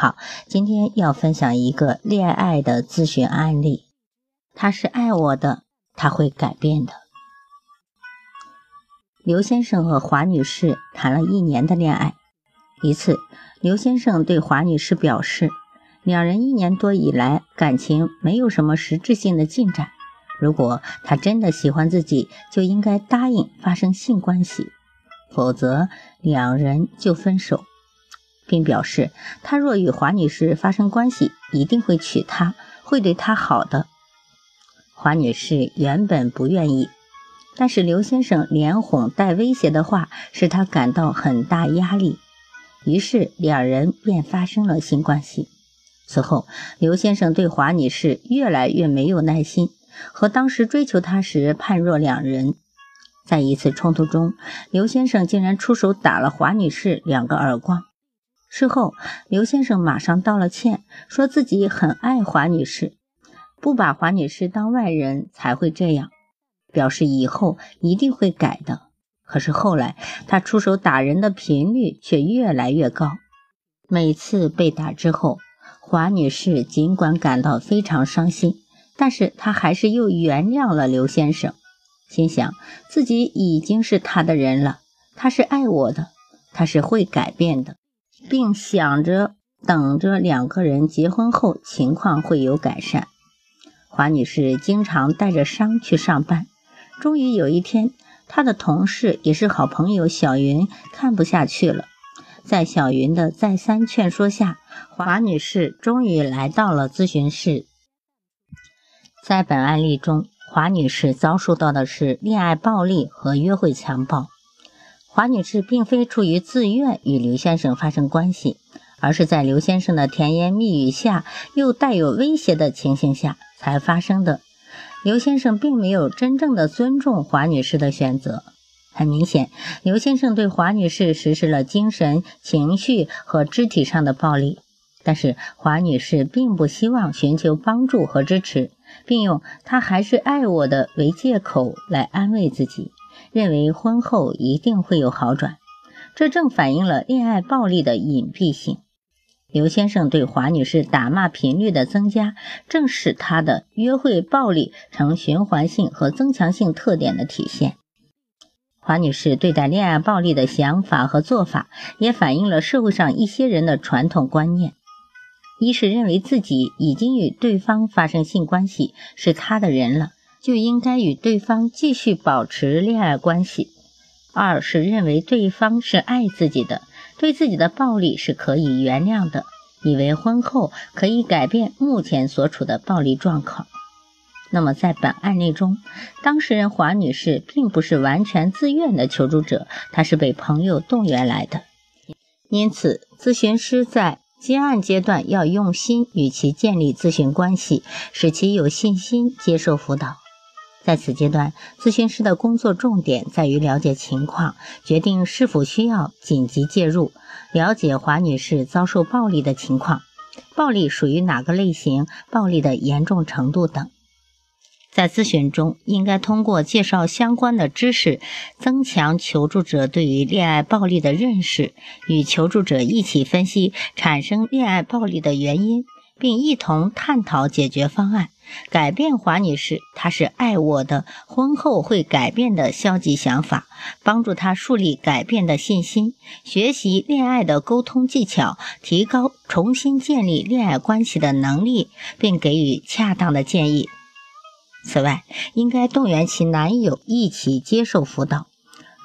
好，今天要分享一个恋爱的咨询案例。他是爱我的，他会改变的。刘先生和华女士谈了一年的恋爱。一次，刘先生对华女士表示，两人一年多以来感情没有什么实质性的进展。如果他真的喜欢自己，就应该答应发生性关系，否则两人就分手。并表示，他若与华女士发生关系，一定会娶她，会对她好的。华女士原本不愿意，但是刘先生连哄带威胁的话，使她感到很大压力。于是两人便发生了性关系。此后，刘先生对华女士越来越没有耐心，和当时追求她时判若两人。在一次冲突中，刘先生竟然出手打了华女士两个耳光。事后，刘先生马上道了歉，说自己很爱华女士，不把华女士当外人才会这样，表示以后一定会改的。可是后来，他出手打人的频率却越来越高。每次被打之后，华女士尽管感到非常伤心，但是她还是又原谅了刘先生，心想自己已经是他的人了，他是爱我的，他是会改变的。并想着等着两个人结婚后情况会有改善。华女士经常带着伤去上班。终于有一天，她的同事也是好朋友小云看不下去了，在小云的再三劝说下，华女士终于来到了咨询室。在本案例中，华女士遭受到的是恋爱暴力和约会强暴。华女士并非出于自愿与刘先生发生关系，而是在刘先生的甜言蜜语下，又带有威胁的情形下才发生的。刘先生并没有真正的尊重华女士的选择。很明显，刘先生对华女士实施了精神、情绪和肢体上的暴力，但是华女士并不希望寻求帮助和支持，并用“他还是爱我的”为借口来安慰自己。认为婚后一定会有好转，这正反映了恋爱暴力的隐蔽性。刘先生对华女士打骂频率的增加，正使他的约会暴力呈循环性和增强性特点的体现。华女士对待恋爱暴力的想法和做法，也反映了社会上一些人的传统观念：一是认为自己已经与对方发生性关系，是他的人了。就应该与对方继续保持恋爱关系。二是认为对方是爱自己的，对自己的暴力是可以原谅的，以为婚后可以改变目前所处的暴力状况。那么在本案例中，当事人华女士并不是完全自愿的求助者，她是被朋友动员来的。因此，咨询师在接案阶段要用心与其建立咨询关系，使其有信心接受辅导。在此阶段，咨询师的工作重点在于了解情况，决定是否需要紧急介入，了解华女士遭受暴力的情况，暴力属于哪个类型，暴力的严重程度等。在咨询中，应该通过介绍相关的知识，增强求助者对于恋爱暴力的认识，与求助者一起分析产生恋爱暴力的原因。并一同探讨解决方案，改变华女士“她是爱我的，婚后会改变”的消极想法，帮助她树立改变的信心，学习恋爱的沟通技巧，提高重新建立恋爱关系的能力，并给予恰当的建议。此外，应该动员其男友一起接受辅导，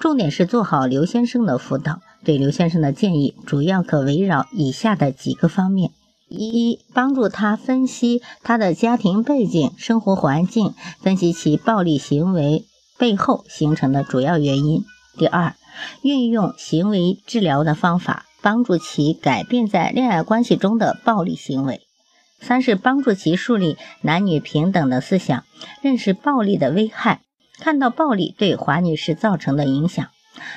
重点是做好刘先生的辅导。对刘先生的建议主要可围绕以下的几个方面。一、帮助他分析他的家庭背景、生活环境，分析其暴力行为背后形成的主要原因。第二，运用行为治疗的方法，帮助其改变在恋爱关系中的暴力行为。三是帮助其树立男女平等的思想，认识暴力的危害，看到暴力对华女士造成的影响，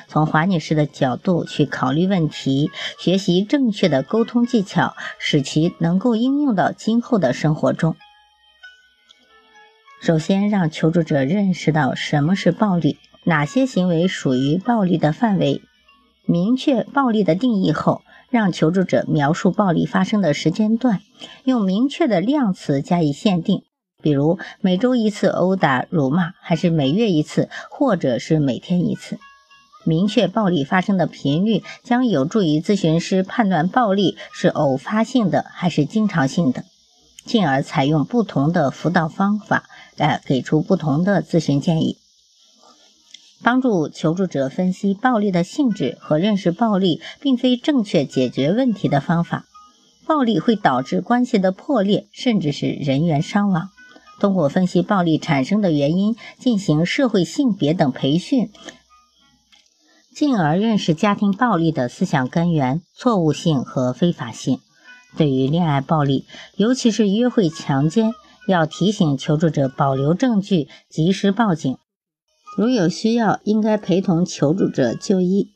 从华女士的角度去考虑问题，学习正确的沟通技巧，使其能够应用到今后的生活中。首先，让求助者认识到什么是暴力，哪些行为属于暴力的范围，明确暴力的定义后。让求助者描述暴力发生的时间段，用明确的量词加以限定，比如每周一次殴打、辱骂，还是每月一次，或者是每天一次。明确暴力发生的频率，将有助于咨询师判断暴力是偶发性的还是经常性的，进而采用不同的辅导方法，来给出不同的咨询建议。帮助求助者分析暴力的性质和认识暴力并非正确解决问题的方法。暴力会导致关系的破裂，甚至是人员伤亡。通过分析暴力产生的原因，进行社会性别等培训，进而认识家庭暴力的思想根源、错误性和非法性。对于恋爱暴力，尤其是约会强奸，要提醒求助者保留证据，及时报警。如有需要，应该陪同求助者就医，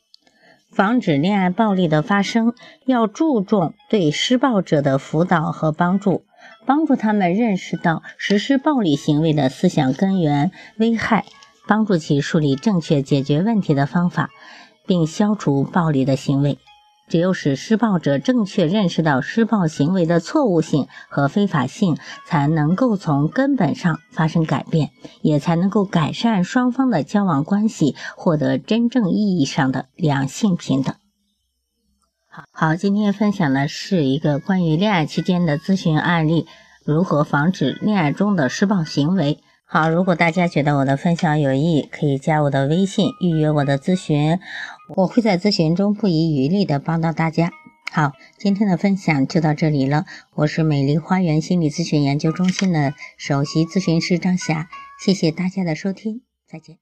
防止恋爱暴力的发生。要注重对施暴者的辅导和帮助，帮助他们认识到实施暴力行为的思想根源、危害，帮助其树立正确解决问题的方法，并消除暴力的行为。只有使施暴者正确认识到施暴行为的错误性和非法性，才能够从根本上发生改变，也才能够改善双方的交往关系，获得真正意义上的两性平等。好，好，今天分享的是一个关于恋爱期间的咨询案例，如何防止恋爱中的施暴行为。好，如果大家觉得我的分享有益，可以加我的微信预约我的咨询，我会在咨询中不遗余力的帮到大家。好，今天的分享就到这里了，我是美丽花园心理咨询研究中心的首席咨询师张霞，谢谢大家的收听，再见。